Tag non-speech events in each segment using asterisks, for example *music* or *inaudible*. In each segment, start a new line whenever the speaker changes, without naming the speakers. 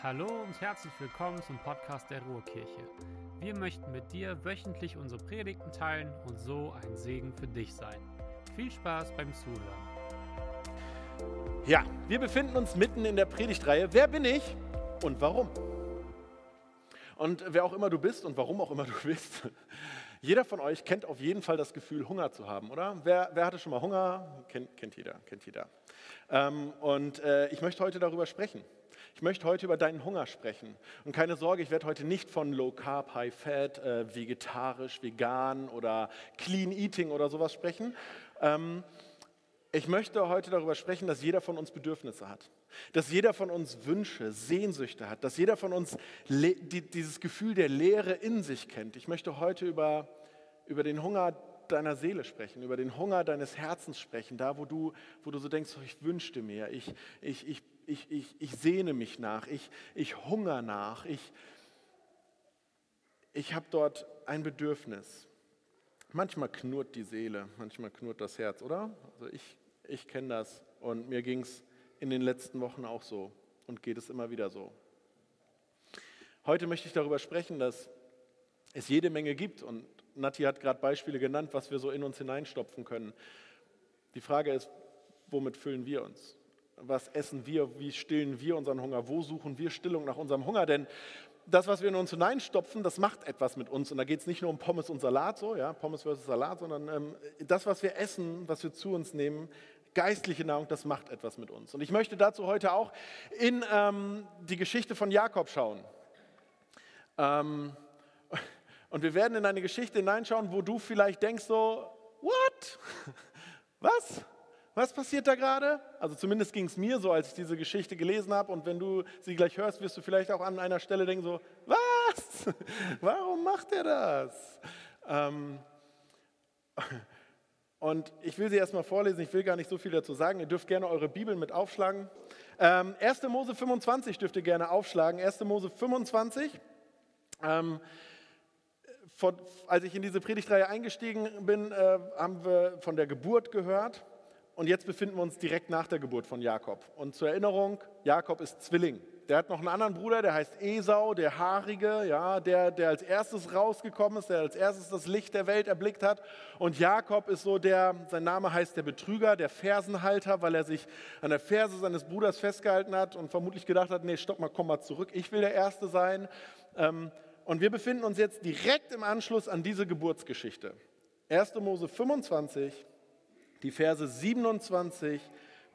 Hallo und herzlich willkommen zum Podcast der Ruhrkirche. Wir möchten mit dir wöchentlich unsere Predigten teilen und so ein Segen für dich sein. Viel Spaß beim Zuhören.
Ja, wir befinden uns mitten in der Predigtreihe. Wer bin ich und warum? Und wer auch immer du bist und warum auch immer du bist, *laughs* jeder von euch kennt auf jeden Fall das Gefühl, Hunger zu haben, oder? Wer, wer hatte schon mal Hunger? Kennt, kennt jeder, kennt jeder. Ähm, und äh, ich möchte heute darüber sprechen. Ich möchte heute über deinen Hunger sprechen. Und keine Sorge, ich werde heute nicht von Low Carb, High Fat, äh, vegetarisch, vegan oder Clean Eating oder sowas sprechen. Ähm, ich möchte heute darüber sprechen, dass jeder von uns Bedürfnisse hat. Dass jeder von uns Wünsche, Sehnsüchte hat. Dass jeder von uns die, dieses Gefühl der Leere in sich kennt. Ich möchte heute über, über den Hunger deiner Seele sprechen, über den Hunger deines Herzens sprechen. Da, wo du, wo du so denkst, oh, ich wünschte mir, ich, ich, ich ich, ich, ich sehne mich nach, ich, ich hungere nach, ich, ich habe dort ein Bedürfnis. Manchmal knurrt die Seele, manchmal knurrt das Herz, oder? Also ich, ich kenne das und mir ging es in den letzten Wochen auch so und geht es immer wieder so. Heute möchte ich darüber sprechen, dass es jede Menge gibt und Nati hat gerade Beispiele genannt, was wir so in uns hineinstopfen können. Die Frage ist, womit füllen wir uns? Was essen wir, wie stillen wir unseren Hunger, wo suchen wir Stillung nach unserem Hunger. Denn das, was wir in uns hineinstopfen, das macht etwas mit uns. Und da geht es nicht nur um Pommes und Salat, so, ja, Pommes versus Salat, sondern ähm, das, was wir essen, was wir zu uns nehmen, geistliche Nahrung, das macht etwas mit uns. Und ich möchte dazu heute auch in ähm, die Geschichte von Jakob schauen. Ähm, *laughs* und wir werden in eine Geschichte hineinschauen, wo du vielleicht denkst so, what? *laughs* Was? Was passiert da gerade? Also zumindest ging es mir so, als ich diese Geschichte gelesen habe. Und wenn du sie gleich hörst, wirst du vielleicht auch an einer Stelle denken so, was? *laughs* Warum macht er das? Ähm, *laughs* und ich will sie erstmal vorlesen, ich will gar nicht so viel dazu sagen. Ihr dürft gerne eure Bibeln mit aufschlagen. Ähm, 1. Mose 25 dürft ihr gerne aufschlagen. 1. Mose 25. Ähm, von, als ich in diese Predigtreihe eingestiegen bin, äh, haben wir von der Geburt gehört. Und jetzt befinden wir uns direkt nach der Geburt von Jakob. Und zur Erinnerung, Jakob ist Zwilling. Der hat noch einen anderen Bruder, der heißt Esau, der Haarige, ja, der, der als erstes rausgekommen ist, der als erstes das Licht der Welt erblickt hat. Und Jakob ist so der, sein Name heißt der Betrüger, der Fersenhalter, weil er sich an der Ferse seines Bruders festgehalten hat und vermutlich gedacht hat, nee, stopp mal, komm mal zurück, ich will der Erste sein. Ähm, und wir befinden uns jetzt direkt im Anschluss an diese Geburtsgeschichte. 1. Mose 25, die Verse 27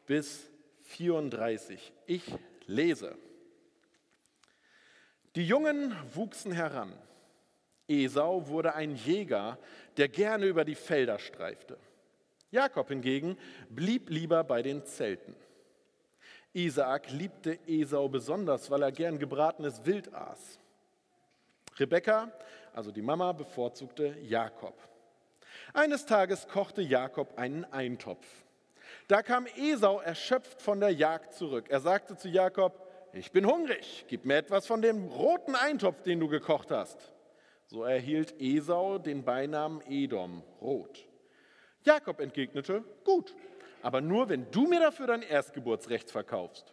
bis 34. Ich lese. Die Jungen wuchsen heran. Esau wurde ein Jäger, der gerne über die Felder streifte. Jakob hingegen blieb lieber bei den Zelten. Isaak liebte Esau besonders, weil er gern gebratenes Wild aß. Rebekka, also die Mama, bevorzugte Jakob. Eines Tages kochte Jakob einen Eintopf. Da kam Esau erschöpft von der Jagd zurück. Er sagte zu Jakob, ich bin hungrig, gib mir etwas von dem roten Eintopf, den du gekocht hast. So erhielt Esau den Beinamen Edom, rot. Jakob entgegnete, gut, aber nur wenn du mir dafür dein Erstgeburtsrecht verkaufst.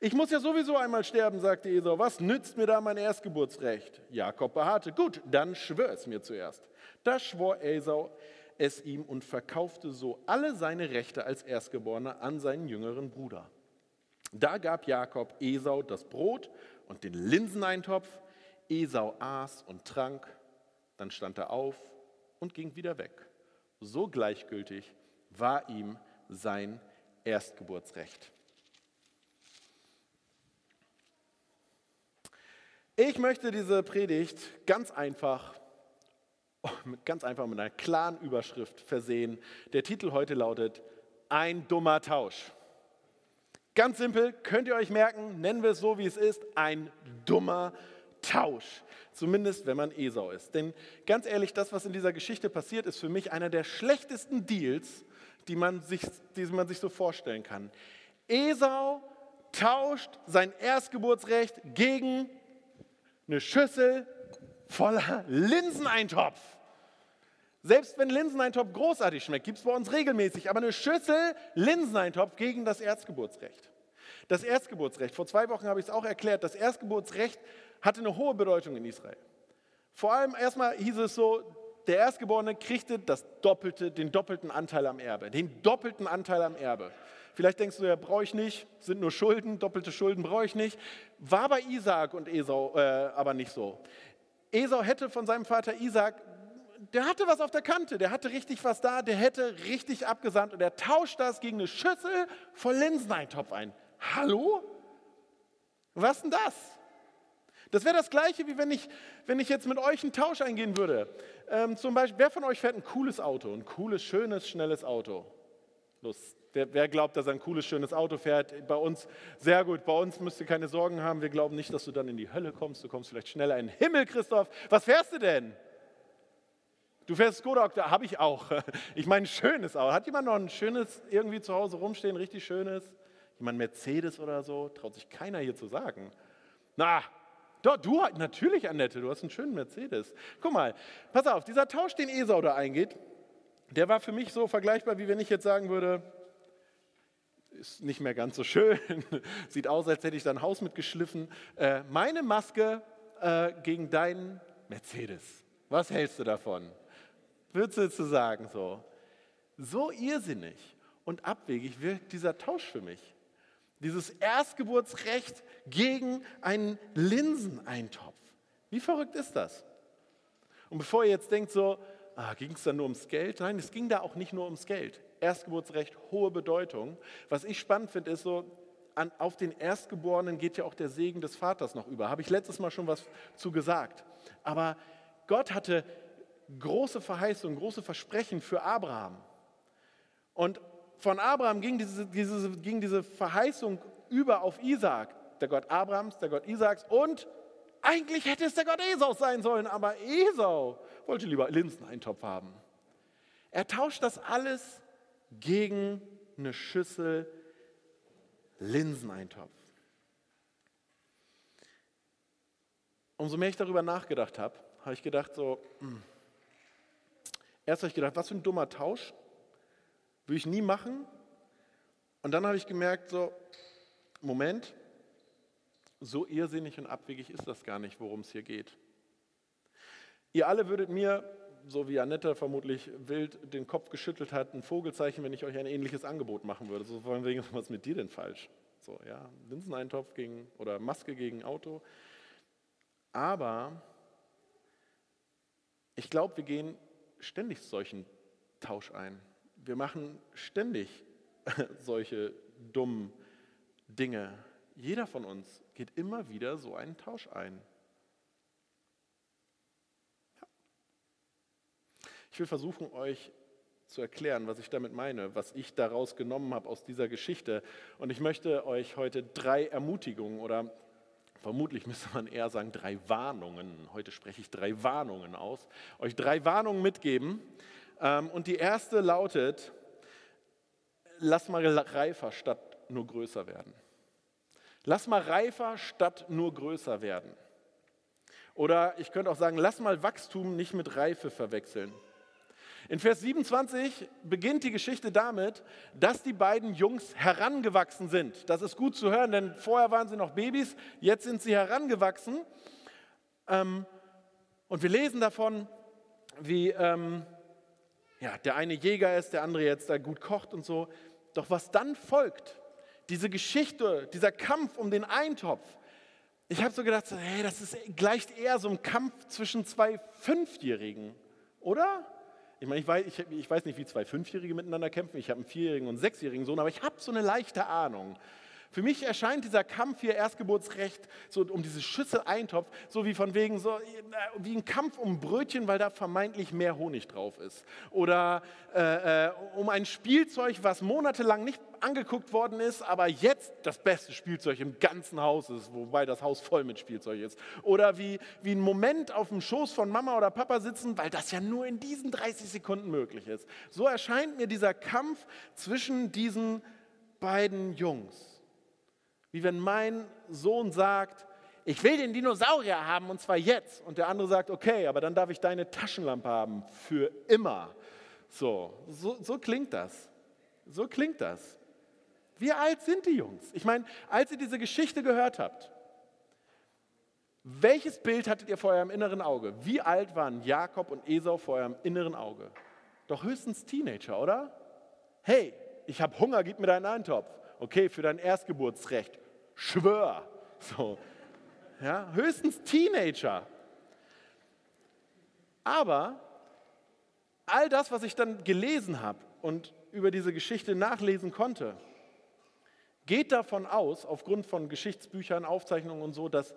Ich muss ja sowieso einmal sterben, sagte Esau. Was nützt mir da mein Erstgeburtsrecht? Jakob beharrte. Gut, dann schwör es mir zuerst. Da schwor Esau es ihm und verkaufte so alle seine Rechte als Erstgeborener an seinen jüngeren Bruder. Da gab Jakob Esau das Brot und den Linseneintopf. Esau aß und trank, dann stand er auf und ging wieder weg. So gleichgültig war ihm sein Erstgeburtsrecht. Ich möchte diese Predigt ganz einfach, ganz einfach mit einer klaren Überschrift versehen. Der Titel heute lautet Ein dummer Tausch. Ganz simpel, könnt ihr euch merken, nennen wir es so, wie es ist, ein dummer Tausch. Zumindest, wenn man Esau ist. Denn ganz ehrlich, das, was in dieser Geschichte passiert, ist für mich einer der schlechtesten Deals, die man sich, die man sich so vorstellen kann. Esau tauscht sein Erstgeburtsrecht gegen eine Schüssel voller Linseneintopf. Selbst wenn Linseneintopf großartig schmeckt, gibt es bei uns regelmäßig, aber eine Schüssel Linseneintopf gegen das Erzgeburtsrecht. Das Erstgeburtsrecht, vor zwei Wochen habe ich es auch erklärt, das Erstgeburtsrecht hatte eine hohe Bedeutung in Israel. Vor allem erstmal hieß es so, der Erstgeborene kriegte das doppelte, den doppelten Anteil am Erbe. Den doppelten Anteil am Erbe. Vielleicht denkst du, ja, brauche ich nicht, sind nur Schulden, doppelte Schulden brauche ich nicht. War bei Isaak und Esau äh, aber nicht so. Esau hätte von seinem Vater Isaak, der hatte was auf der Kante, der hatte richtig was da, der hätte richtig abgesandt und er tauscht das gegen eine Schüssel voll Linseneintopf ein. Hallo? Was denn das? Das wäre das Gleiche, wie wenn ich, wenn ich jetzt mit euch einen Tausch eingehen würde. Ähm, zum Beispiel, wer von euch fährt ein cooles Auto, ein cooles, schönes, schnelles Auto? Los, wer, wer, glaubt, dass er ein cooles, schönes Auto fährt? Bei uns, sehr gut, bei uns müsst ihr keine Sorgen haben. Wir glauben nicht, dass du dann in die Hölle kommst. Du kommst vielleicht schneller in den Himmel, Christoph. Was fährst du denn? Du fährst Skoda Octavia, habe ich auch. *laughs* Ich meine, ein schönes Auto. Hat jemand noch ein schönes irgendwie zu Hause rumstehen, richtig schönes? Jemand Mercedes oder so? Traut sich keiner hier zu sagen. Na, doch, du, natürlich, Annette, du hast einen schönen Mercedes. Guck mal, pass auf, dieser Tausch, den Esau da eingeht, der war für mich so vergleichbar, wie wenn ich jetzt sagen würde, ist nicht mehr ganz so schön, *laughs* sieht aus, als hätte ich dein Haus mitgeschliffen. Äh, meine Maske äh, gegen deinen Mercedes. Was hältst du davon? Würdest du zu sagen so? So irrsinnig und abwegig wirkt dieser Tausch für mich. Dieses Erstgeburtsrecht gegen einen Linseneintopf. Wie verrückt ist das? Und bevor ihr jetzt denkt, so, ah, ging es da nur ums Geld? Nein, es ging da auch nicht nur ums Geld. Erstgeburtsrecht, hohe Bedeutung. Was ich spannend finde, ist so, an, auf den Erstgeborenen geht ja auch der Segen des Vaters noch über. Habe ich letztes Mal schon was zu gesagt. Aber Gott hatte große Verheißungen, große Versprechen für Abraham. Und von Abraham ging diese, diese, ging diese Verheißung über auf Isaak, der Gott Abrahams, der Gott Isaaks und eigentlich hätte es der Gott Esau sein sollen, aber Esau wollte lieber Linseneintopf haben. Er tauscht das alles gegen eine Schüssel Linseneintopf. Umso mehr ich darüber nachgedacht habe, habe ich gedacht so, mh. Erst habe ich gedacht, was für ein dummer Tausch. Würde ich nie machen. Und dann habe ich gemerkt, so, Moment, so irrsinnig und abwegig ist das gar nicht, worum es hier geht. Ihr alle würdet mir, so wie Annette vermutlich wild den Kopf geschüttelt hat, ein Vogelzeichen, wenn ich euch ein ähnliches Angebot machen würde. So von wegen, was ist mit dir denn falsch? So, ja, Linseneintopf gegen oder Maske gegen Auto. Aber ich glaube, wir gehen ständig solchen Tausch ein. Wir machen ständig *laughs* solche dummen Dinge. Jeder von uns geht immer wieder so einen Tausch ein. Ja. Ich will versuchen, euch zu erklären, was ich damit meine, was ich daraus genommen habe aus dieser Geschichte. Und ich möchte euch heute drei Ermutigungen oder vermutlich müsste man eher sagen drei Warnungen, heute spreche ich drei Warnungen aus, euch drei Warnungen mitgeben, ähm, und die erste lautet, lass mal reifer statt nur größer werden. Lass mal reifer statt nur größer werden. Oder ich könnte auch sagen, lass mal Wachstum nicht mit Reife verwechseln. In Vers 27 beginnt die Geschichte damit, dass die beiden Jungs herangewachsen sind. Das ist gut zu hören, denn vorher waren sie noch Babys, jetzt sind sie herangewachsen. Ähm, und wir lesen davon, wie ähm, ja, der eine Jäger ist, der andere jetzt da gut kocht und so. Doch was dann folgt, diese Geschichte, dieser Kampf um den Eintopf, ich habe so gedacht, hey, das ist, gleicht eher so ein Kampf zwischen zwei Fünfjährigen, oder? Ich meine, ich weiß, ich, ich weiß nicht, wie zwei Fünfjährige miteinander kämpfen. Ich habe einen Vierjährigen und einen Sechsjährigen Sohn, aber ich habe so eine leichte Ahnung. Für mich erscheint dieser Kampf hier Erstgeburtsrecht so um diese Schüssel Eintopf so wie von wegen so wie ein Kampf um Brötchen, weil da vermeintlich mehr Honig drauf ist oder äh, äh, um ein Spielzeug, was monatelang nicht angeguckt worden ist, aber jetzt das beste Spielzeug im ganzen Haus ist, wobei das Haus voll mit Spielzeug ist. Oder wie, wie ein Moment auf dem Schoß von Mama oder Papa sitzen, weil das ja nur in diesen 30 Sekunden möglich ist. So erscheint mir dieser Kampf zwischen diesen beiden Jungs. Wie wenn mein Sohn sagt, ich will den Dinosaurier haben und zwar jetzt. Und der andere sagt, okay, aber dann darf ich deine Taschenlampe haben für immer. So, so, so klingt das. So klingt das. Wie alt sind die Jungs? Ich meine, als ihr diese Geschichte gehört habt, welches Bild hattet ihr vor eurem inneren Auge? Wie alt waren Jakob und Esau vor eurem inneren Auge? Doch höchstens Teenager, oder? Hey, ich habe Hunger, gib mir deinen Eintopf. Okay, für dein Erstgeburtsrecht. Schwör. So. Ja, höchstens Teenager. Aber all das, was ich dann gelesen habe und über diese Geschichte nachlesen konnte, geht davon aus, aufgrund von Geschichtsbüchern, Aufzeichnungen und so, dass,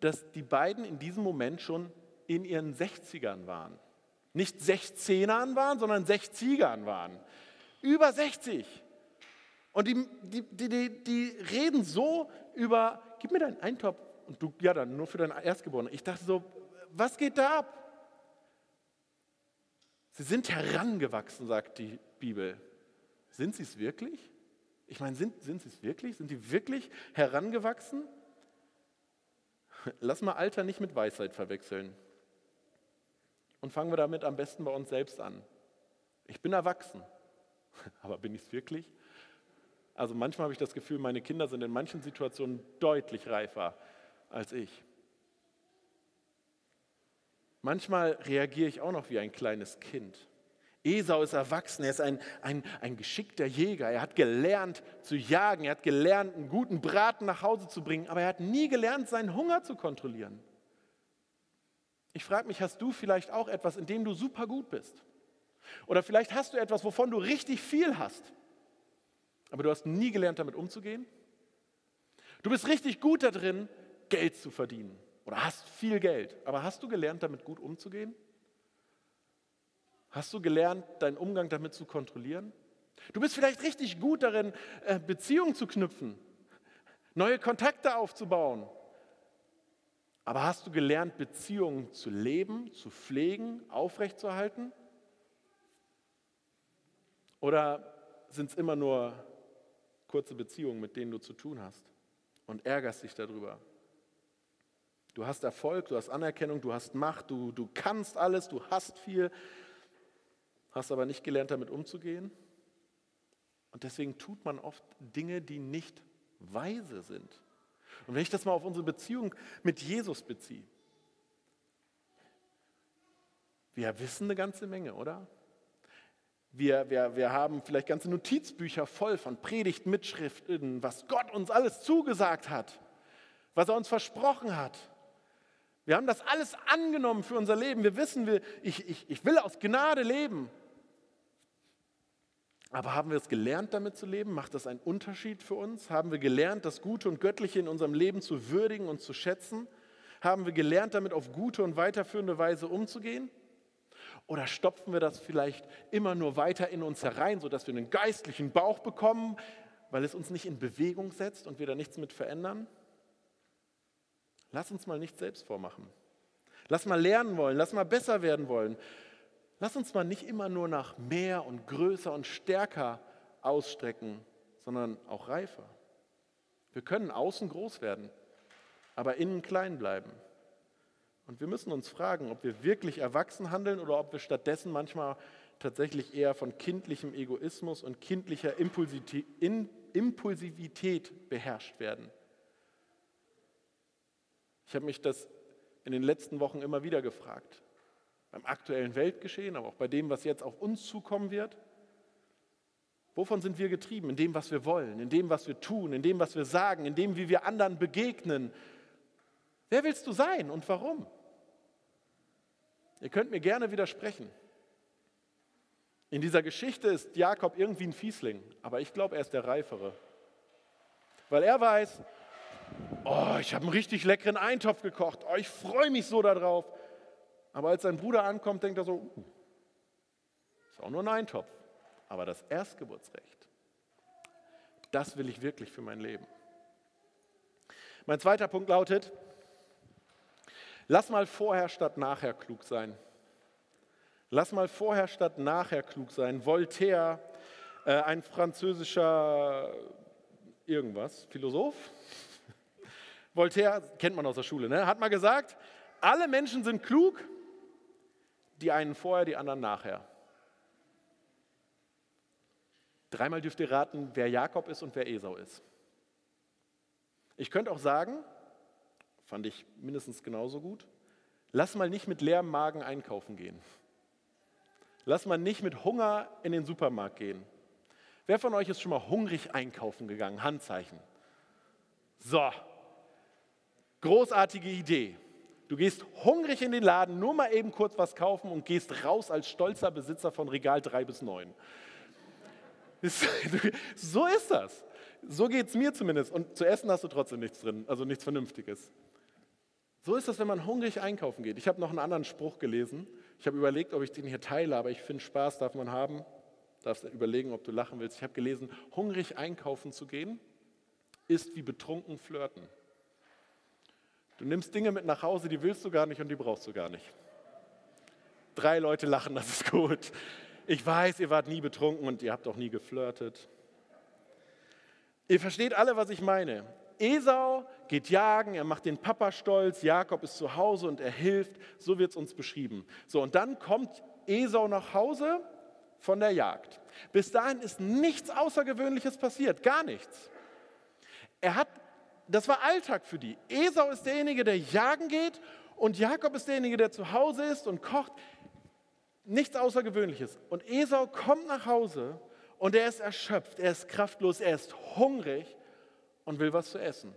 dass die beiden in diesem Moment schon in ihren 60ern waren. Nicht 16ern waren, sondern 60ern waren. Über 60. Und die, die, die, die, reden so über, gib mir deinen Eintopf und du, ja dann, nur für deinen Erstgeborenen. Ich dachte so, was geht da ab? Sie sind herangewachsen, sagt die Bibel. Sind sie es wirklich? Ich meine, sind, sind sie es wirklich? Sind die wirklich herangewachsen? Lass mal Alter nicht mit Weisheit verwechseln. Und fangen wir damit am besten bei uns selbst an. Ich bin erwachsen, *laughs* aber bin ich es wirklich? Also manchmal habe ich das Gefühl, meine Kinder sind in manchen Situationen deutlich reifer als ich. Manchmal reagiere ich auch noch wie ein kleines Kind. Esau ist erwachsen, er ist ein, ein, ein geschickter Jäger. Er hat gelernt zu jagen, er hat gelernt, einen guten Braten nach Hause zu bringen, aber er hat nie gelernt, seinen Hunger zu kontrollieren. Ich frage mich, hast du vielleicht auch etwas, in dem du super gut bist? Oder vielleicht hast du etwas, wovon du richtig viel hast, aber du hast nie gelernt, damit umzugehen? Du bist richtig gut darin, Geld zu verdienen oder hast viel Geld, aber hast du gelernt, damit gut umzugehen? Hast du gelernt, deinen Umgang damit zu kontrollieren? Du bist vielleicht richtig gut darin, äh, Beziehungen zu knüpfen, neue Kontakte aufzubauen. Aber hast du gelernt, Beziehungen zu leben, zu pflegen, aufrechtzuerhalten? Oder sind es immer nur kurze Beziehungen, mit denen du zu tun hast und ärgerst dich darüber? Du hast Erfolg, du hast Anerkennung, du hast Macht, du, du kannst alles, du hast viel, hast aber nicht gelernt, damit umzugehen. Und deswegen tut man oft Dinge, die nicht weise sind. Und wenn ich das mal auf unsere Beziehung mit Jesus beziehe, wir wissen eine ganze Menge, oder? Wir, wir, wir haben vielleicht ganze Notizbücher voll von Predigtmitschriften, was Gott uns alles zugesagt hat, was er uns versprochen hat. Wir haben das alles angenommen für unser Leben. Wir wissen, wir, ich, ich, ich will aus Gnade leben. Aber haben wir es gelernt, damit zu leben? Macht das einen Unterschied für uns? Haben wir gelernt, das Gute und Göttliche in unserem Leben zu würdigen und zu schätzen? Haben wir gelernt, damit auf gute und weiterführende Weise umzugehen? Oder stopfen wir das vielleicht immer nur weiter in uns herein, sodass wir einen geistlichen Bauch bekommen, weil es uns nicht in Bewegung setzt und wir da nichts mit verändern? Lass uns mal nicht selbst vormachen. Lass mal lernen wollen, lass mal besser werden wollen. Lass uns mal nicht immer nur nach mehr und größer und stärker ausstrecken, sondern auch reifer. Wir können außen groß werden, aber innen klein bleiben. Und wir müssen uns fragen, ob wir wirklich erwachsen handeln oder ob wir stattdessen manchmal tatsächlich eher von kindlichem Egoismus und kindlicher Impulsivität beherrscht werden. Ich habe mich das in den letzten Wochen immer wieder gefragt beim aktuellen Weltgeschehen, aber auch bei dem, was jetzt auf uns zukommen wird? Wovon sind wir getrieben? In dem, was wir wollen, in dem, was wir tun, in dem, was wir sagen, in dem, wie wir anderen begegnen. Wer willst du sein und warum? Ihr könnt mir gerne widersprechen. In dieser Geschichte ist Jakob irgendwie ein Fiesling, aber ich glaube, er ist der Reifere. Weil er weiß, oh, ich habe einen richtig leckeren Eintopf gekocht, oh, ich freue mich so darauf. Aber als sein Bruder ankommt, denkt er so, uh, ist auch nur ein Eintopf. Aber das Erstgeburtsrecht, das will ich wirklich für mein Leben. Mein zweiter Punkt lautet, lass mal vorher statt nachher klug sein. Lass mal vorher statt nachher klug sein. Voltaire, äh, ein französischer irgendwas, Philosoph, Voltaire kennt man aus der Schule, ne? hat mal gesagt, alle Menschen sind klug, die einen vorher, die anderen nachher. Dreimal dürft ihr raten, wer Jakob ist und wer Esau ist. Ich könnte auch sagen, fand ich mindestens genauso gut, lass mal nicht mit leerem Magen einkaufen gehen. Lass mal nicht mit Hunger in den Supermarkt gehen. Wer von euch ist schon mal hungrig einkaufen gegangen? Handzeichen. So, großartige Idee. Du gehst hungrig in den Laden, nur mal eben kurz was kaufen und gehst raus als stolzer Besitzer von Regal 3 bis 9. *laughs* So ist das. So geht es mir zumindest. Und zu essen hast du trotzdem nichts drin, also nichts Vernünftiges. So ist das, wenn man hungrig einkaufen geht. Ich habe noch einen anderen Spruch gelesen. Ich habe überlegt, ob ich den hier teile, aber ich finde, Spaß darf man haben. Darfst überlegen, ob du lachen willst. Ich habe gelesen, hungrig einkaufen zu gehen, ist wie betrunken flirten. Du nimmst Dinge mit nach Hause, die willst du gar nicht und die brauchst du gar nicht. Drei Leute lachen, das ist gut. Ich weiß, ihr wart nie betrunken und ihr habt auch nie geflirtet. Ihr versteht alle, was ich meine. Esau geht jagen, er macht den Papa stolz, Jakob ist zu Hause und er hilft, so wird es uns beschrieben. So, und dann kommt Esau nach Hause von der Jagd. Bis dahin ist nichts Außergewöhnliches passiert, gar nichts. Er hat, das war Alltag für die. Esau ist derjenige, der jagen geht und Jakob ist derjenige, der zu Hause ist und kocht. Nichts Außergewöhnliches. Und Esau kommt nach Hause und er ist erschöpft, er ist kraftlos, er ist hungrig und will was zu essen.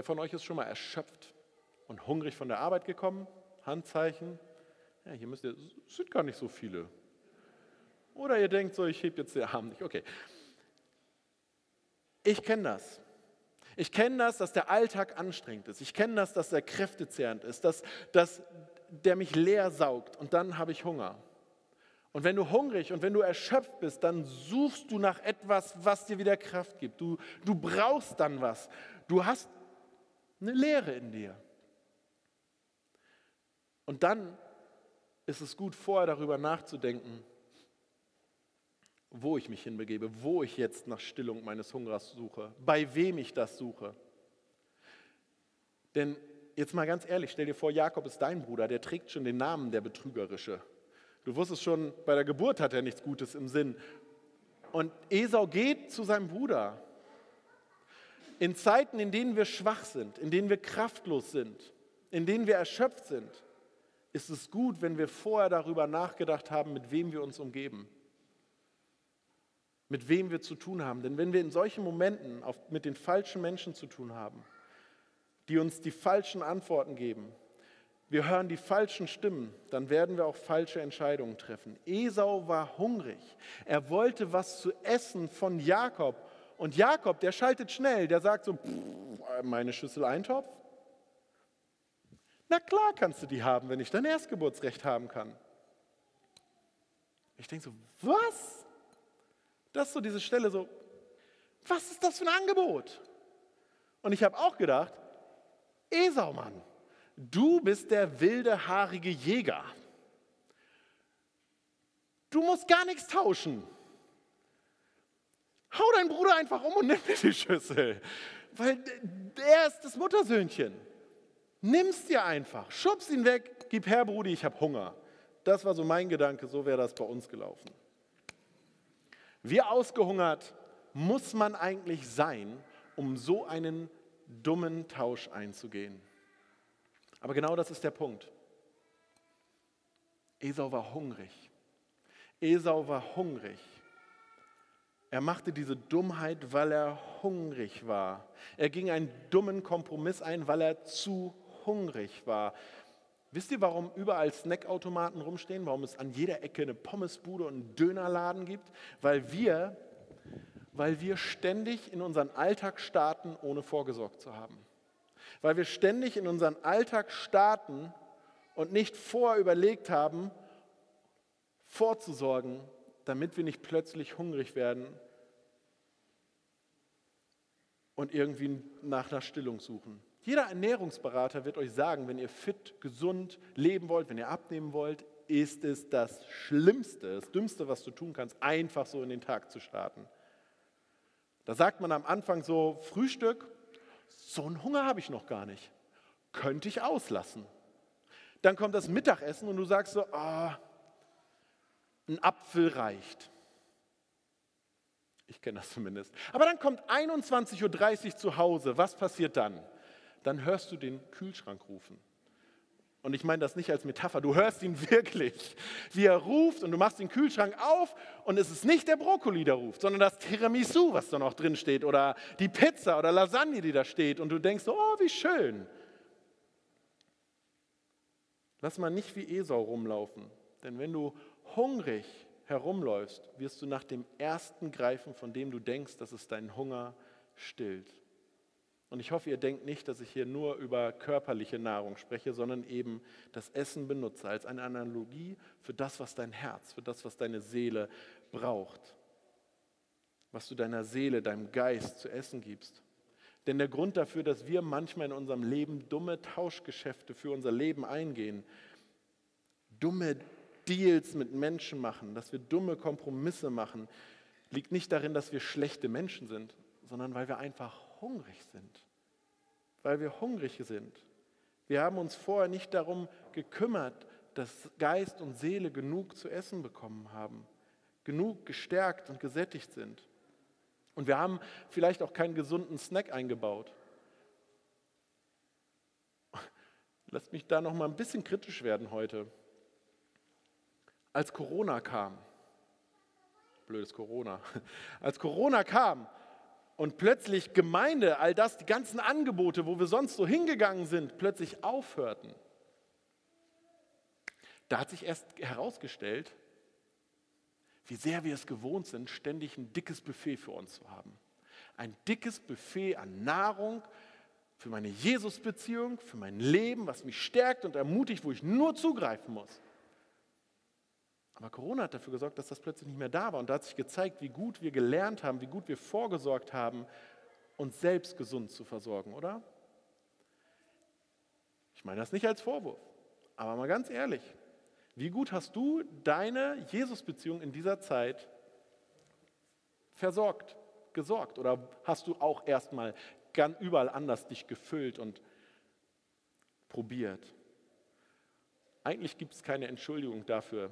Wer von euch ist schon mal erschöpft und hungrig von der Arbeit gekommen? Handzeichen. Ja, hier müsst ihr, sind gar nicht so viele. Oder ihr denkt so, ich hebe jetzt den Arm nicht. Okay. Ich kenne das. Ich kenne das, dass der Alltag anstrengend ist. Ich kenne das, dass er kräftezehrend ist, dass, dass der mich leer saugt und dann habe ich Hunger. Und wenn du hungrig und wenn du erschöpft bist, dann suchst du nach etwas, was dir wieder Kraft gibt. Du, du brauchst dann was. Du hast eine Leere in dir. Und dann ist es gut, vorher darüber nachzudenken, wo ich mich hinbegebe, wo ich jetzt nach Stillung meines Hungers suche, bei wem ich das suche. Denn jetzt mal ganz ehrlich, stell dir vor, Jakob ist dein Bruder, der trägt schon den Namen der Betrügerische. Du wusstest schon, bei der Geburt hat er nichts Gutes im Sinn. Und Esau geht zu seinem Bruder. In Zeiten, in denen wir schwach sind, in denen wir kraftlos sind, in denen wir erschöpft sind, ist es gut, wenn wir vorher darüber nachgedacht haben, mit wem wir uns umgeben mit wem wir zu tun haben. Denn wenn wir in solchen Momenten auf, mit den falschen Menschen zu tun haben, die uns die falschen Antworten geben, wir hören die falschen Stimmen, dann werden wir auch falsche Entscheidungen treffen. Esau war hungrig. Er wollte was zu essen von Jakob. Und Jakob, der schaltet schnell, der sagt so, meine Schüssel Eintopf? Na klar kannst du die haben, wenn ich dein Erstgeburtsrecht haben kann. Ich denke so, was? Das ist so diese Stelle so, was ist das für ein Angebot? Und ich habe auch gedacht, Esau, Mann, du bist der wilde, haarige Jäger. Du musst gar nichts tauschen. Hau deinen Bruder einfach um und nimm mir die Schüssel. Weil er ist das Muttersöhnchen. Nimm's dir einfach, schubst ihn weg, gib her, Brudi, ich habe Hunger. Das war so mein Gedanke, so wäre das bei uns gelaufen. Wie ausgehungert muss man eigentlich sein, um so einen dummen Tausch einzugehen? Aber genau das ist der Punkt. Esau war hungrig. Esau war hungrig. Er machte diese Dummheit, weil er hungrig war. Er ging einen dummen Kompromiss ein, weil er zu hungrig war. Wisst ihr, warum überall Snackautomaten rumstehen? Warum es an jeder Ecke eine Pommesbude und einen Dönerladen gibt? Weil wir, weil wir ständig in unseren Alltag starten, ohne vorgesorgt zu haben. Weil wir ständig in unseren Alltag starten und nicht vorher überlegt haben, vorzusorgen, damit wir nicht plötzlich hungrig werden und irgendwie nach einer Stillung suchen. Jeder Ernährungsberater wird euch sagen, wenn ihr fit, gesund leben wollt, wenn ihr abnehmen wollt, ist es das Schlimmste, das Dümmste, was du tun kannst, einfach so in den Tag zu starten. Da sagt man am Anfang so, Frühstück, so einen Hunger habe ich noch gar nicht. Könnte ich auslassen. Dann kommt das Mittagessen und du sagst so, ah, ein Apfel Ich kenne das zumindest. Aber dann kommt 21.30 Uhr zu Hause. Was passiert dann? Dann hörst du den Kühlschrank rufen. Und ich meine das nicht als Metapher, du hörst ihn *laughs* wirklich, wie er ruft und du machst den Kühlschrank auf und es ist nicht der Brokkoli, der ruft, sondern das Tiramisu, was da noch drin steht oder die Pizza oder Lasagne, die da steht und du denkst, oh, wie schön. Lass mal nicht wie Esau rumlaufen, denn wenn du hungrig herumläufst, wirst du nach dem ersten greifen, von dem du denkst, dass es deinen Hunger stillt. Und ich hoffe, ihr denkt nicht, dass ich hier nur über körperliche Nahrung spreche, sondern eben das Essen benutze als eine Analogie für das, was dein Herz, für das, was deine Seele braucht. Was du deiner Seele, deinem Geist zu essen gibst. Denn der Grund dafür, dass wir manchmal in unserem Leben dumme Tauschgeschäfte für unser Leben eingehen, dumme Deals mit Menschen machen, dass wir dumme Kompromisse machen, liegt nicht darin, dass wir schlechte Menschen sind, sondern weil wir einfach hungrig sind. Weil wir hungrig sind. Wir haben uns vorher nicht darum gekümmert, dass Geist und Seele genug zu essen bekommen haben, genug gestärkt und gesättigt sind. Und wir haben vielleicht auch keinen gesunden Snack eingebaut. Lasst mich da noch mal ein bisschen kritisch werden heute. Als Corona kam, blödes Corona, *laughs* als Corona kam, und plötzlich Gemeinde, all das, die ganzen Angebote, wo wir sonst so hingegangen sind, plötzlich aufhörten. Da hat sich erst herausgestellt, wie sehr wir es gewohnt sind, ständig ein dickes Buffet für uns zu haben. Ein dickes Buffet an Nahrung für meine Jesus-Beziehung, für mein Leben, was mich stärkt und ermutigt, wo ich nur zugreifen muss. Aber Corona hat dafür gesorgt, dass das plötzlich nicht mehr da war. Und da hat sich gezeigt, wie gut wir gelernt haben, wie gut wir vorgesorgt haben, uns selbst gesund zu versorgen, oder? Ich meine das nicht als Vorwurf, aber mal ganz ehrlich, wie gut hast du deine Jesus-Beziehung in dieser Zeit versorgt, gesorgt? Oder hast du auch erstmal überall anders dich gefüllt und probiert? Eigentlich gibt es keine Entschuldigung dafür,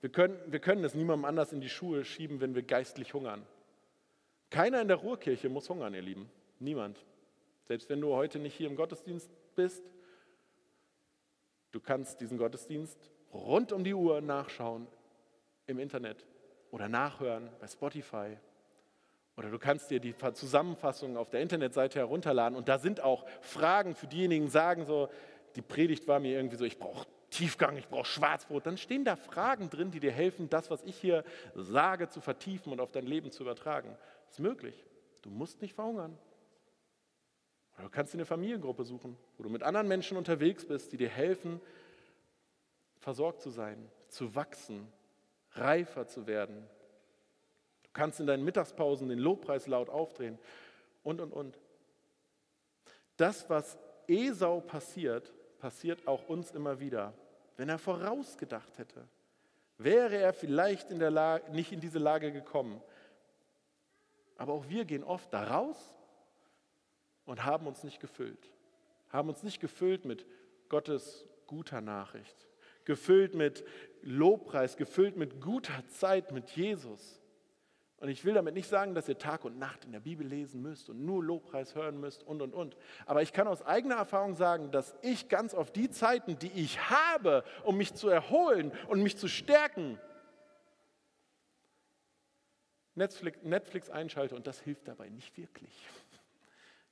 wir können, wir können es niemandem anders in die Schuhe schieben, wenn wir geistlich hungern. Keiner in der Ruhrkirche muss hungern, ihr Lieben. Niemand. Selbst wenn du heute nicht hier im Gottesdienst bist, du kannst diesen Gottesdienst rund um die Uhr nachschauen im Internet oder nachhören bei Spotify. Oder du kannst dir die Zusammenfassung auf der Internetseite herunterladen und da sind auch Fragen für diejenigen, die sagen so, die Predigt war mir irgendwie so, ich brauche Tiefgang, ich brauche Schwarzbrot, dann stehen da Fragen drin, die dir helfen, das, was ich hier sage, zu vertiefen und auf dein Leben zu übertragen. Das ist möglich. Du musst nicht verhungern. Oder du kannst dir eine Familiengruppe suchen, wo du mit anderen Menschen unterwegs bist, die dir helfen, versorgt zu sein, zu wachsen, reifer zu werden. Du kannst in deinen Mittagspausen den Lobpreis laut aufdrehen und, und, und. Das, was Esau passiert, passiert auch uns immer wieder. Wenn er vorausgedacht hätte, wäre er vielleicht in der Lage, nicht in diese Lage gekommen. Aber auch wir gehen oft da raus und haben uns nicht gefüllt. Haben uns nicht gefüllt mit Gottes guter Nachricht, gefüllt mit Lobpreis, gefüllt mit guter Zeit mit Jesus. Und ich will damit nicht sagen, dass ihr Tag und Nacht in der Bibel lesen müsst und nur Lobpreis hören müsst und, und, und. Aber ich kann aus eigener Erfahrung sagen, dass ich ganz auf die Zeiten, die ich habe, um mich zu erholen und mich zu stärken, Netflix, Netflix einschalte und das hilft dabei nicht wirklich.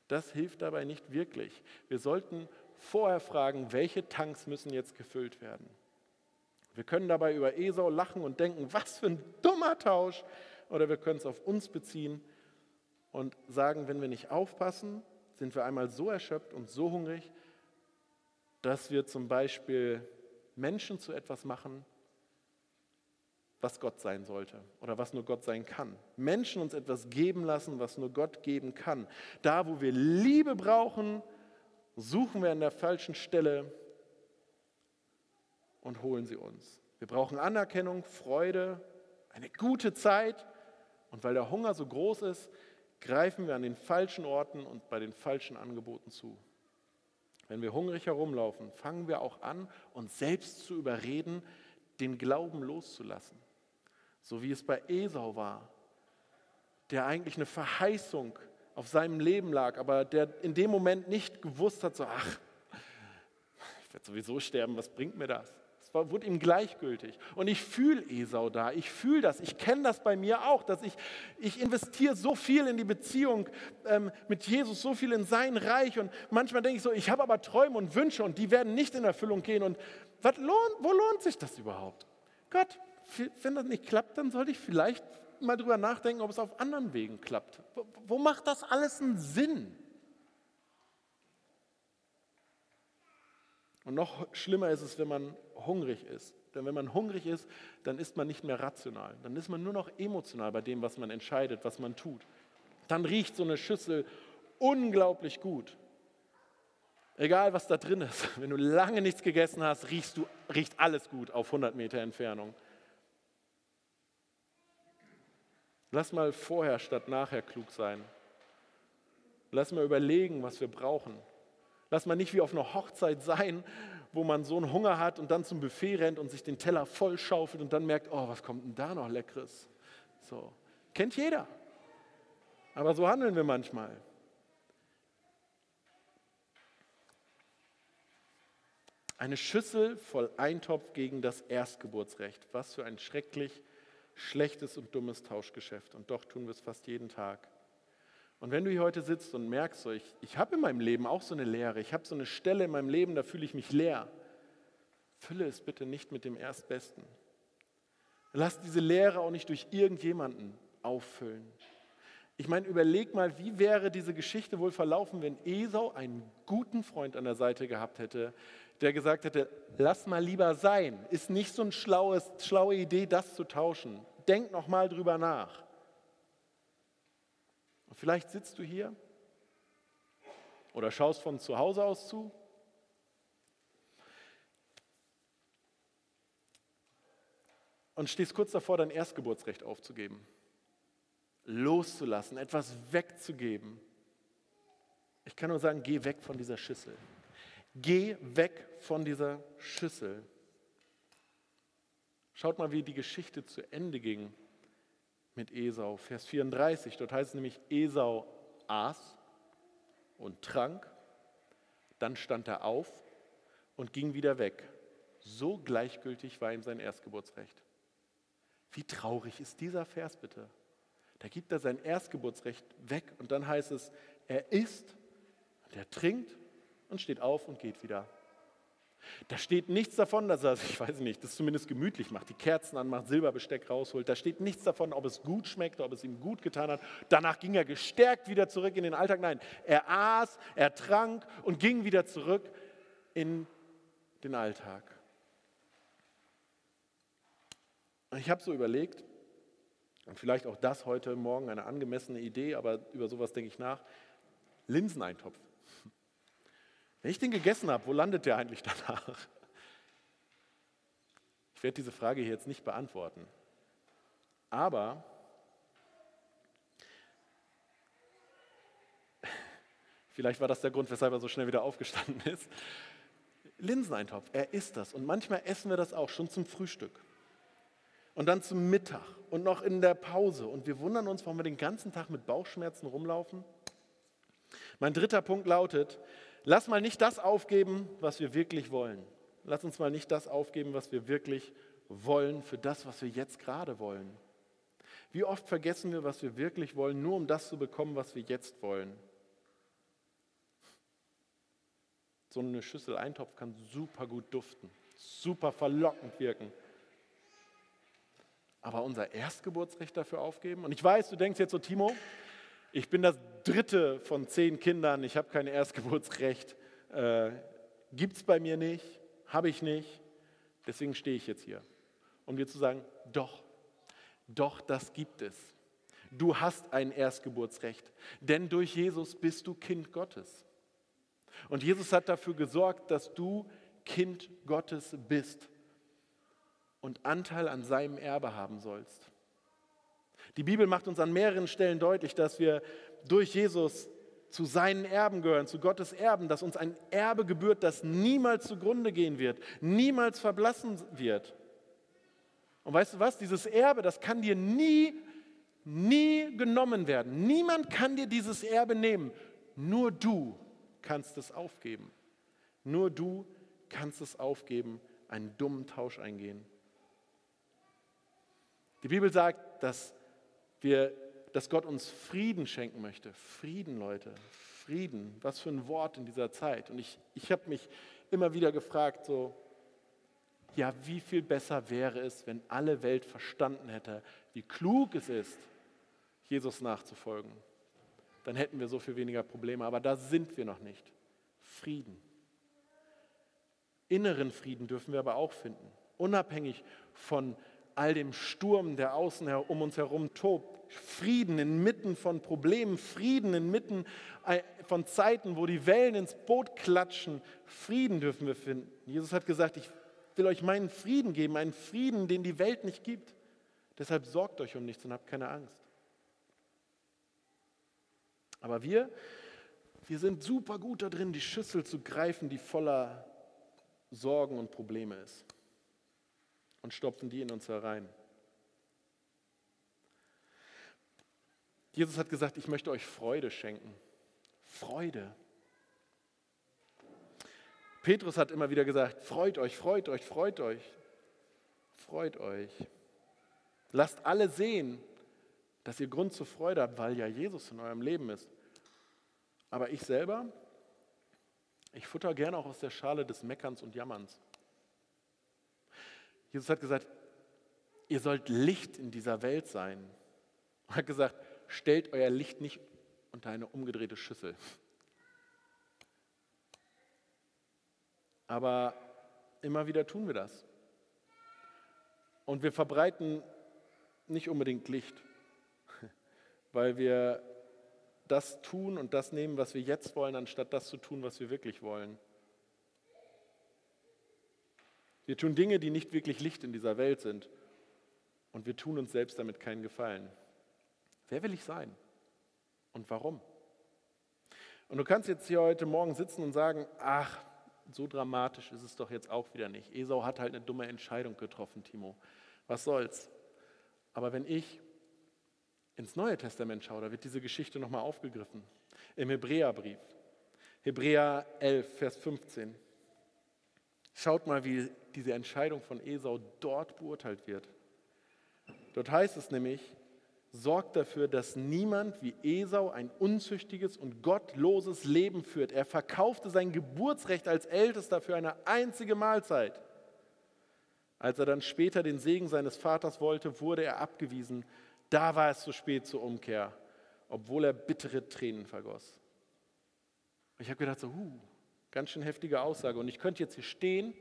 Das hilft dabei nicht wirklich. Wir sollten vorher fragen, welche Tanks müssen jetzt gefüllt werden. Wir können dabei über Esau lachen und denken, was für ein dummer Tausch oder wir können es auf uns beziehen und sagen, wenn wir nicht aufpassen, sind wir einmal so erschöpft und so hungrig, dass wir zum Beispiel Menschen zu etwas machen, was Gott sein sollte oder was nur Gott sein kann. Menschen uns etwas geben lassen, was nur Gott geben kann. Da, wo wir Liebe brauchen, suchen wir an der falschen Stelle und holen sie uns. Wir brauchen Anerkennung, Freude, eine gute Zeit und weil der Hunger so groß ist, greifen wir an den falschen Orten und bei den falschen Angeboten zu. Wenn wir hungrig herumlaufen, fangen wir auch an, uns selbst zu überreden, den Glauben loszulassen. So wie es bei Esau war, der eigentlich eine Verheißung auf seinem Leben lag, aber der in dem Moment nicht gewusst hat, so, ach, ich werde sowieso sterben, was bringt mir das? Wurde ihm gleichgültig. Und ich fühle Esau da, ich fühle das, ich kenne das bei mir auch, dass ich, ich investiere so viel in die Beziehung ähm, mit Jesus, so viel in sein Reich und manchmal denke ich so, ich habe aber Träume und Wünsche und die werden nicht in Erfüllung gehen und was lohnt, wo lohnt sich das überhaupt? Gott, wenn das nicht klappt, dann sollte ich vielleicht mal drüber nachdenken, ob es auf anderen Wegen klappt. Wo, wo macht das alles einen Sinn? Und noch schlimmer ist es, wenn man hungrig ist. Denn wenn man hungrig ist, dann ist man nicht mehr rational. Dann ist man nur noch emotional bei dem, was man entscheidet, was man tut. Dann riecht so eine Schüssel unglaublich gut. Egal, was da drin ist. Wenn du lange nichts gegessen hast, riechst du, riecht alles gut auf 100 Meter Entfernung. Lass mal vorher statt nachher klug sein. Lass mal überlegen, was wir brauchen. Lass mal nicht wie auf einer Hochzeit sein, wo man so einen Hunger hat und dann zum Buffet rennt und sich den Teller voll schaufelt und dann merkt, oh, was kommt denn da noch Leckeres? So, kennt jeder. Aber so handeln wir manchmal. Eine Schüssel voll Eintopf gegen das Erstgeburtsrecht. Was für ein schrecklich schlechtes und dummes Tauschgeschäft. Und doch tun wir es fast jeden Tag. Und wenn du hier heute sitzt und merkst, so, ich, ich habe in meinem Leben auch so eine Leere, ich habe so eine Stelle in meinem Leben, da fühle ich mich leer, fülle es bitte nicht mit dem Erstbesten. Lass diese Leere auch nicht durch irgendjemanden auffüllen. Ich meine, überleg mal, wie wäre diese Geschichte wohl verlaufen, wenn Esau einen guten Freund an der Seite gehabt hätte, der gesagt hätte, lass mal lieber sein. Ist nicht so eine schlaue Idee, das zu tauschen. Denk noch mal drüber nach. Und vielleicht sitzt du hier oder schaust von zu Hause aus zu. Und stehst kurz davor, dein Erstgeburtsrecht aufzugeben, loszulassen, etwas wegzugeben. Ich kann nur sagen, geh weg von dieser Schüssel. Geh weg von dieser Schüssel. Schaut mal, wie die Geschichte zu Ende ging mit Esau. Vers 34, dort heißt es nämlich, Esau aß und trank, dann stand er auf und ging wieder weg. So gleichgültig war ihm sein Erstgeburtsrecht. Wie traurig ist dieser Vers bitte? Da gibt er sein Erstgeburtsrecht weg und dann heißt es, er isst und er trinkt und steht auf und geht wieder. Da steht nichts davon, dass er, ich weiß nicht, das zumindest gemütlich macht, die Kerzen anmacht, Silberbesteck rausholt. Da steht nichts davon, ob es gut schmeckt, ob es ihm gut getan hat. Danach ging er gestärkt wieder zurück in den Alltag. Nein, er aß, er trank und ging wieder zurück in den Alltag. Ich habe so überlegt, und vielleicht auch das heute Morgen eine angemessene Idee, aber über sowas denke ich nach, Linseneintopf. Wenn ich den gegessen habe, wo landet der eigentlich danach? Ich werde diese Frage hier jetzt nicht beantworten. Aber vielleicht war das der Grund, weshalb er so schnell wieder aufgestanden ist. Linseneintopf, er isst das. Und manchmal essen wir das auch schon zum Frühstück. Und dann zum Mittag und noch in der Pause. Und wir wundern uns, warum wir den ganzen Tag mit Bauchschmerzen rumlaufen. Mein dritter Punkt lautet, lass mal nicht das aufgeben, was wir wirklich wollen. Lass uns mal nicht das aufgeben, was wir wirklich wollen, für das, was wir jetzt gerade wollen. Wie oft vergessen wir, was wir wirklich wollen, nur um das zu bekommen, was wir jetzt wollen. So eine Schüssel Eintopf kann super gut duften, super verlockend wirken. Aber unser Erstgeburtsrecht dafür aufgeben? Und ich weiß, du denkst jetzt so, Timo, ich bin das dritte von zehn Kindern, ich habe kein Erstgeburtsrecht, äh, gibt es bei mir nicht, habe ich nicht, deswegen stehe ich jetzt hier, um dir zu sagen, doch, doch, das gibt es. Du hast ein Erstgeburtsrecht, denn durch Jesus bist du Kind Gottes. Und Jesus hat dafür gesorgt, dass du Kind Gottes bist und Anteil an seinem Erbe haben sollst. Die Bibel macht uns an mehreren Stellen deutlich, dass wir durch Jesus zu seinen Erben gehören, zu Gottes Erben, dass uns ein Erbe gebührt, das niemals zugrunde gehen wird, niemals verblassen wird. Und weißt du was? Dieses Erbe, das kann dir nie, nie genommen werden. Niemand kann dir dieses Erbe nehmen. Nur du kannst es aufgeben. Nur du kannst es aufgeben, einen dummen Tausch eingehen. Die Bibel sagt, dass, wir, dass Gott uns Frieden schenken möchte. Frieden, Leute. Frieden. Was für ein Wort in dieser Zeit. Und ich, ich habe mich immer wieder gefragt, so, ja, wie viel besser wäre es, wenn alle Welt verstanden hätte, wie klug es ist, Jesus nachzufolgen. Dann hätten wir so viel weniger Probleme. Aber da sind wir noch nicht. Frieden. Inneren Frieden dürfen wir aber auch finden. Unabhängig von all dem Sturm, der außen um uns herum tobt. Frieden inmitten von Problemen, Frieden inmitten äh, von Zeiten, wo die Wellen ins Boot klatschen. Frieden dürfen wir finden. Jesus hat gesagt, ich will euch meinen Frieden geben, einen Frieden, den die Welt nicht gibt. Deshalb sorgt euch um nichts und habt keine Angst. Aber wir, wir sind super gut darin, die Schüssel zu greifen, die voller Sorgen und Probleme ist. Und stopfen die in uns herein. Jesus hat gesagt, ich möchte euch Freude schenken. Freude. Petrus hat immer wieder gesagt, freut euch, freut euch, freut euch, freut euch. Lasst alle sehen, dass ihr Grund zur Freude habt, weil ja Jesus in eurem Leben ist. Aber ich selber, ich futter gerne auch aus der Schale des Meckerns und Jammerns. Jesus hat gesagt, ihr sollt Licht in dieser Welt sein. Er hat gesagt, stellt euer Licht nicht unter eine umgedrehte Schüssel. Aber immer wieder tun wir das. Und wir verbreiten nicht unbedingt Licht, *laughs* weil wir das tun und das nehmen, was wir jetzt wollen, anstatt das zu tun, was wir wirklich wollen. Wir tun Dinge, die nicht wirklich Licht in dieser Welt sind. Und wir tun uns selbst damit keinen Gefallen. Wer will ich sein? Und warum? Und du kannst jetzt hier heute Morgen sitzen und sagen, ach, so dramatisch ist es doch jetzt auch wieder nicht. Esau hat halt eine dumme Entscheidung getroffen, Timo. Was soll's? Aber wenn ich ins Neue Testament schaue, da wird diese Geschichte nochmal aufgegriffen. Im Hebräerbrief. Hebräer 11, Vers 15. Schaut mal, wie diese Entscheidung von Esau dort beurteilt wird. Dort heißt es nämlich, sorgt dafür, dass niemand wie Esau ein unzüchtiges und gottloses Leben führt. Er verkaufte sein Geburtsrecht als Ältester für eine einzige Mahlzeit. Als er dann später den Segen seines Vaters wollte, wurde er abgewiesen. Da war es zu spät zur Umkehr, obwohl er bittere Tränen vergoss. Ich habe gedacht, so, huh, ganz schön heftige Aussage. Und ich könnte jetzt hier stehen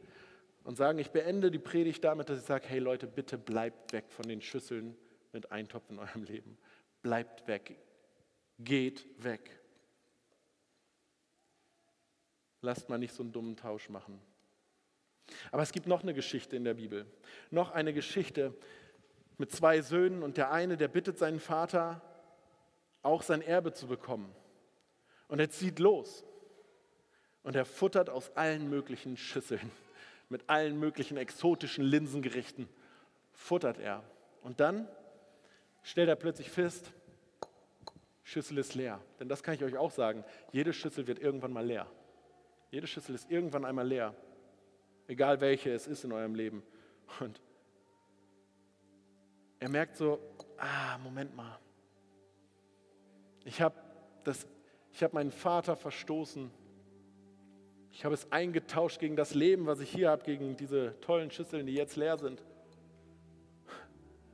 und sagen, ich beende die Predigt damit, dass ich sage, hey Leute, bitte bleibt weg von den Schüsseln mit Eintopf in eurem Leben. Bleibt weg. Geht weg. Lasst mal nicht so einen dummen Tausch machen. Aber es gibt noch eine Geschichte in der Bibel. Noch eine Geschichte mit zwei Söhnen und der eine, der bittet seinen Vater, auch sein Erbe zu bekommen. Und er zieht los. Und er futtert aus allen möglichen Schüsseln, mit allen möglichen exotischen Linsengerichten, futtert er. Und dann stellt er plötzlich fest, Schüssel ist leer. Denn das kann ich euch auch sagen, jede Schüssel wird irgendwann mal leer. Jede Schüssel ist irgendwann einmal leer. Egal welche es ist in eurem Leben. Und er merkt so, ah, Moment mal. Ich habe hab meinen Vater verstoßen. Ich habe es eingetauscht gegen das Leben, was ich hier habe, gegen diese tollen Schüsseln, die jetzt leer sind.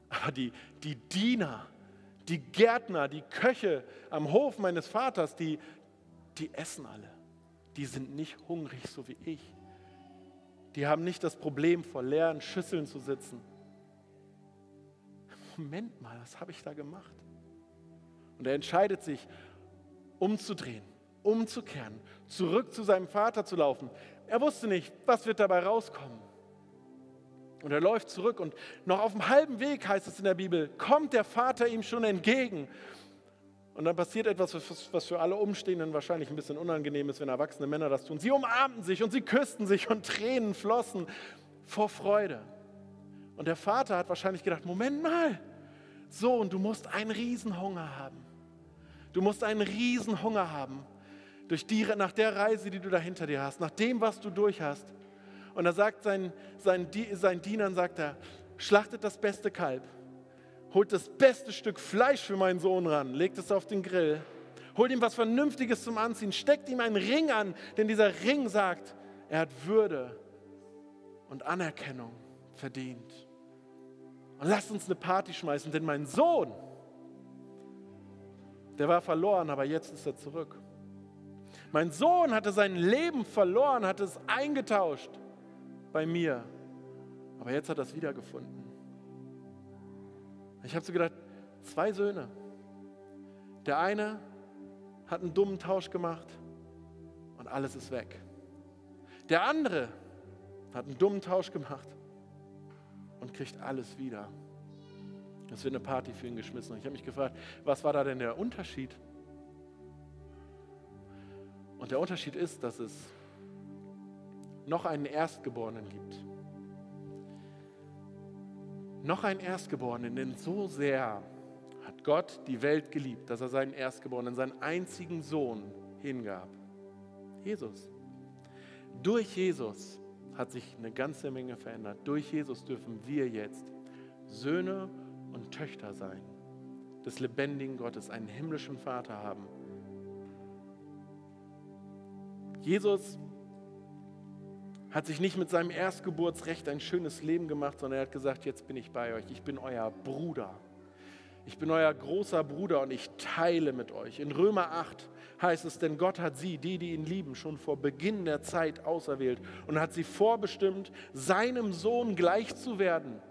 Aber die, die Diener, die Gärtner, die Köche am Hof meines Vaters, die, die essen alle. Die sind nicht hungrig, so wie ich. Die haben nicht das Problem, vor leeren Schüsseln zu sitzen. Moment mal, was habe ich da gemacht? Und er entscheidet sich, umzudrehen, umzukehren, zurück zu seinem Vater zu laufen. Er wusste nicht, was wird dabei rauskommen. Und er läuft zurück und noch auf dem halben Weg heißt es in der Bibel, kommt der Vater ihm schon entgegen. Und dann passiert etwas, was für alle Umstehenden wahrscheinlich ein bisschen unangenehm ist, wenn erwachsene Männer das tun. Sie umarmten sich und sie küssten sich und Tränen flossen vor Freude. Und der Vater hat wahrscheinlich gedacht, Moment mal, Sohn, du musst einen Riesenhunger haben. Du musst einen Riesenhunger haben durch die, nach der Reise, die du da hinter dir hast, nach dem, was du durch hast. Und er sagt seinen, seinen, seinen Dienern, sagt er, schlachtet das beste Kalb, holt das beste Stück Fleisch für meinen Sohn ran, legt es auf den Grill, holt ihm was Vernünftiges zum Anziehen, steckt ihm einen Ring an, denn dieser Ring sagt, er hat Würde und Anerkennung verdient. Und lasst uns eine Party schmeißen, denn mein Sohn, der war verloren, aber jetzt ist er zurück. Mein Sohn hatte sein Leben verloren, hatte es eingetauscht bei mir, aber jetzt hat er es wiedergefunden. Ich habe so gedacht, zwei Söhne. Der eine hat einen dummen Tausch gemacht und alles ist weg. Der andere hat einen dummen Tausch gemacht und kriegt alles wieder. Es wird eine Party für ihn geschmissen. Und ich habe mich gefragt, was war da denn der Unterschied? Und der Unterschied ist, dass es noch einen Erstgeborenen gibt. Noch einen Erstgeborenen, denn so sehr hat Gott die Welt geliebt, dass er seinen Erstgeborenen, seinen einzigen Sohn hingab. Jesus. Durch Jesus hat sich eine ganze Menge verändert. Durch Jesus dürfen wir jetzt Söhne und Töchter sein des lebendigen Gottes, einen himmlischen Vater haben. Jesus hat sich nicht mit seinem Erstgeburtsrecht ein schönes Leben gemacht, sondern er hat gesagt, jetzt bin ich bei euch, ich bin euer Bruder. Ich bin euer großer Bruder und ich teile mit euch. In Römer 8 heißt es, denn Gott hat sie, die, die ihn lieben, schon vor Beginn der Zeit auserwählt und hat sie vorbestimmt, seinem Sohn gleich zu werden,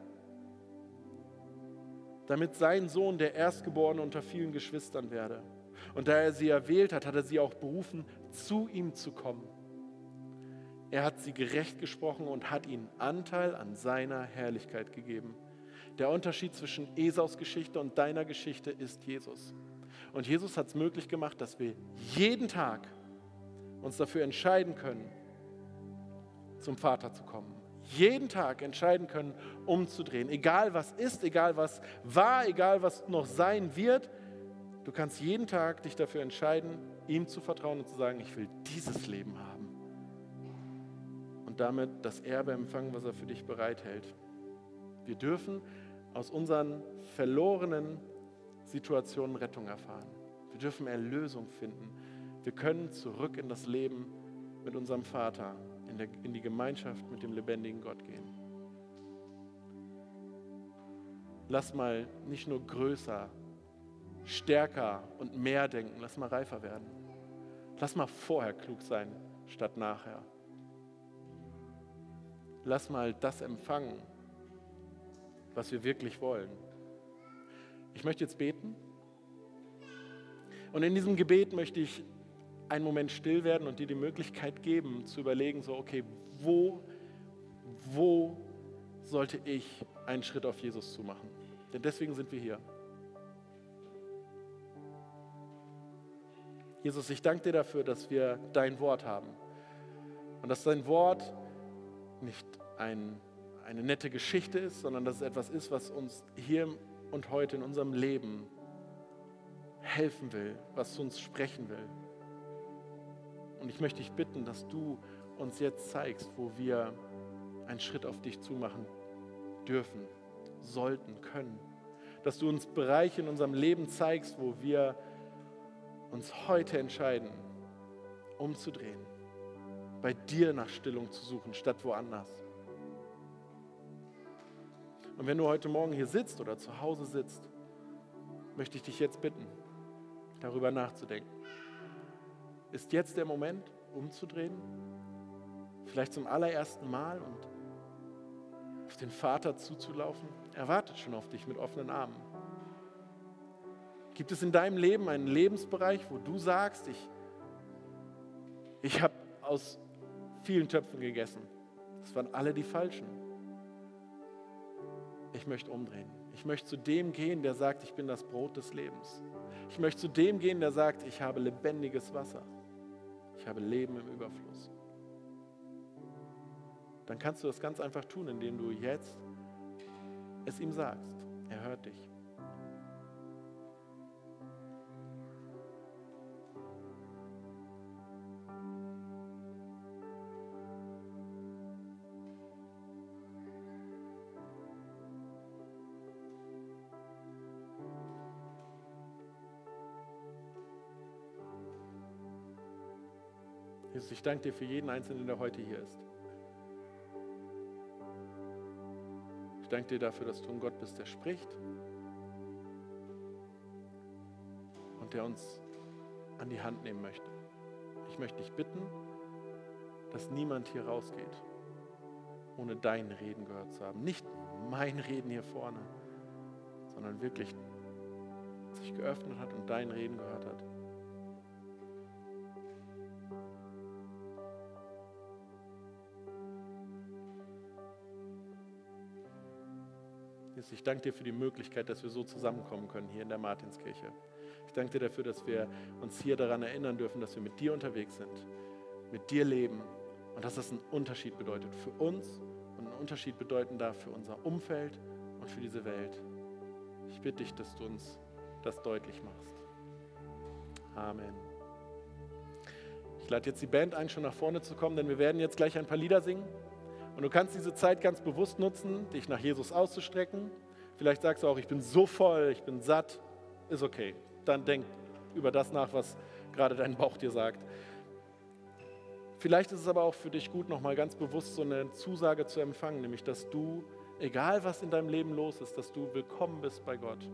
damit sein Sohn der Erstgeborene unter vielen Geschwistern werde. Und da er sie erwählt hat, hat er sie auch berufen, zu ihm zu kommen. Er hat sie gerecht gesprochen und hat ihnen Anteil an seiner Herrlichkeit gegeben. Der Unterschied zwischen Esaus Geschichte und deiner Geschichte ist Jesus. Und Jesus hat es möglich gemacht, dass wir jeden Tag uns dafür entscheiden können, zum Vater zu kommen. Jeden Tag entscheiden können, umzudrehen. Egal was ist, egal was war, egal was noch sein wird. Du kannst jeden Tag dich dafür entscheiden, ihm zu vertrauen und zu sagen, ich will dieses Leben haben. Und damit das Erbe empfangen, was er für dich bereithält. Wir dürfen aus unseren verlorenen Situationen Rettung erfahren. Wir dürfen Erlösung finden. Wir können zurück in das Leben mit unserem Vater, in, der, in die Gemeinschaft mit dem lebendigen Gott gehen. Lass mal nicht nur größer, stärker und mehr denken, lass mal reifer werden. Lass mal vorher klug sein, statt nachher. Lass mal das empfangen, was wir wirklich wollen. Ich möchte jetzt beten. Und in diesem Gebet möchte ich einen Moment still werden und dir die Möglichkeit geben, zu überlegen, so, okay, wo, wo sollte ich einen Schritt auf Jesus zu machen? Denn deswegen sind wir hier. Jesus, ich danke dir dafür, dass wir dein Wort haben. Und dass dein Wort nicht ein, eine nette Geschichte ist, sondern dass es etwas ist, was uns hier und heute in unserem Leben helfen will, was zu uns sprechen will. Und ich möchte dich bitten, dass du uns jetzt zeigst, wo wir einen Schritt auf dich zumachen dürfen, sollten, können. Dass du uns Bereiche in unserem Leben zeigst, wo wir uns heute entscheiden, umzudrehen, bei dir nach Stillung zu suchen, statt woanders. Und wenn du heute Morgen hier sitzt oder zu Hause sitzt, möchte ich dich jetzt bitten, darüber nachzudenken. Ist jetzt der Moment, umzudrehen? Vielleicht zum allerersten Mal und auf den Vater zuzulaufen? Er wartet schon auf dich mit offenen Armen. Gibt es in deinem Leben einen Lebensbereich, wo du sagst, ich, ich habe aus vielen Töpfen gegessen. Das waren alle die falschen. Ich möchte umdrehen. Ich möchte zu dem gehen, der sagt, ich bin das Brot des Lebens. Ich möchte zu dem gehen, der sagt, ich habe lebendiges Wasser. Ich habe Leben im Überfluss. Dann kannst du das ganz einfach tun, indem du jetzt es ihm sagst. Er hört dich. Jesus, ich danke dir für jeden Einzelnen, der heute hier ist. Ich danke dir dafür, dass du ein Gott bist, der spricht und der uns an die Hand nehmen möchte. Ich möchte dich bitten, dass niemand hier rausgeht, ohne dein Reden gehört zu haben. Nicht mein Reden hier vorne, sondern wirklich sich geöffnet hat und dein Reden gehört hat. Jesus, ich danke dir für die Möglichkeit, dass wir so zusammenkommen können hier in der Martinskirche. Ich danke dir dafür, dass wir uns hier daran erinnern dürfen, dass wir mit dir unterwegs sind, mit dir leben und dass das einen Unterschied bedeutet für uns und einen Unterschied bedeuten darf für unser Umfeld und für diese Welt. Ich bitte dich, dass du uns das deutlich machst. Amen. Ich lade jetzt die Band ein, schon nach vorne zu kommen, denn wir werden jetzt gleich ein paar Lieder singen. Und du kannst diese Zeit ganz bewusst nutzen, dich nach Jesus auszustrecken. Vielleicht sagst du auch, ich bin so voll, ich bin satt. Ist okay. Dann denk über das nach, was gerade dein Bauch dir sagt. Vielleicht ist es aber auch für dich gut, nochmal ganz bewusst so eine Zusage zu empfangen, nämlich dass du, egal was in deinem Leben los ist, dass du willkommen bist bei Gott.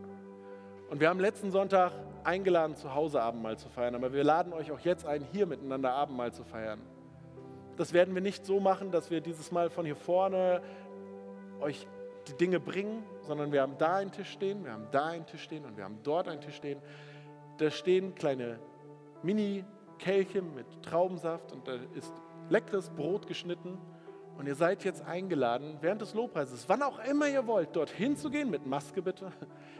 Und wir haben letzten Sonntag eingeladen, zu Hause Abendmahl zu feiern, aber wir laden euch auch jetzt ein, hier miteinander Abendmahl zu feiern. Das werden wir nicht so machen, dass wir dieses Mal von hier vorne euch die Dinge bringen, sondern wir haben da einen Tisch stehen, wir haben da einen Tisch stehen und wir haben dort einen Tisch stehen. Da stehen kleine Mini-Kelche mit Traubensaft und da ist leckeres Brot geschnitten. Und ihr seid jetzt eingeladen, während des Lobpreises, wann auch immer ihr wollt, dorthin zu gehen, mit Maske bitte.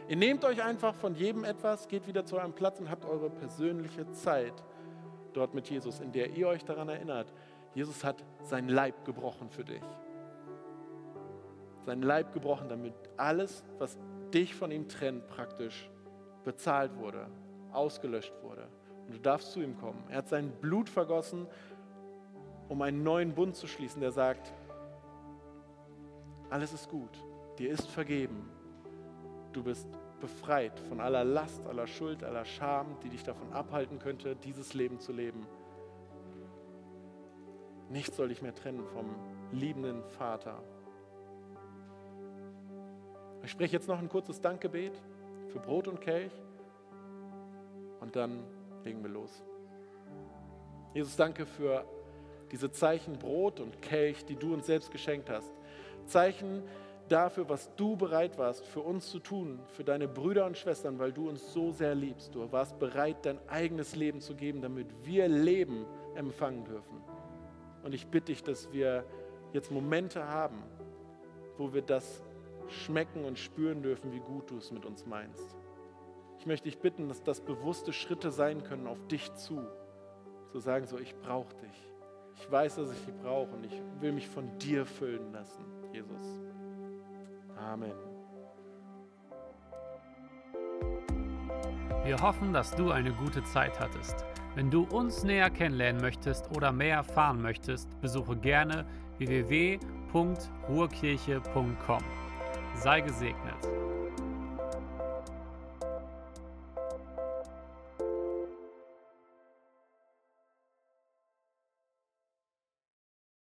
Ihr nehmt euch einfach von jedem etwas, geht wieder zu eurem Platz und habt eure persönliche Zeit dort mit Jesus, in der ihr euch daran erinnert, Jesus hat seinen Leib gebrochen für dich. Seinen Leib gebrochen, damit alles, was dich von ihm trennt, praktisch bezahlt wurde, ausgelöscht wurde. Und du darfst zu ihm kommen. Er hat sein Blut vergossen, um einen neuen Bund zu schließen, der sagt, alles ist gut, dir ist vergeben, du bist befreit von aller Last, aller Schuld, aller Scham, die dich davon abhalten könnte, dieses Leben zu leben. Nichts soll dich mehr trennen vom liebenden Vater. Ich spreche jetzt noch ein kurzes Dankgebet für Brot und Kelch und dann legen wir los. Jesus, danke für diese Zeichen Brot und Kelch, die du uns selbst geschenkt hast. Zeichen dafür, was du bereit warst für uns zu tun, für deine Brüder und Schwestern, weil du uns so sehr liebst. Du warst bereit, dein eigenes Leben zu geben, damit wir Leben empfangen dürfen. Und ich bitte dich, dass wir jetzt Momente haben, wo wir das schmecken und spüren dürfen, wie gut du es mit uns meinst. Ich möchte dich bitten, dass das bewusste Schritte sein können auf dich zu. Zu sagen, so, ich brauche dich. Ich weiß, dass ich dich brauche und ich will mich von dir füllen lassen, Jesus. Amen.
Wir hoffen, dass du eine gute Zeit hattest. Wenn du uns näher kennenlernen möchtest oder mehr erfahren möchtest, besuche gerne www.ruhrkirche.com. Sei gesegnet.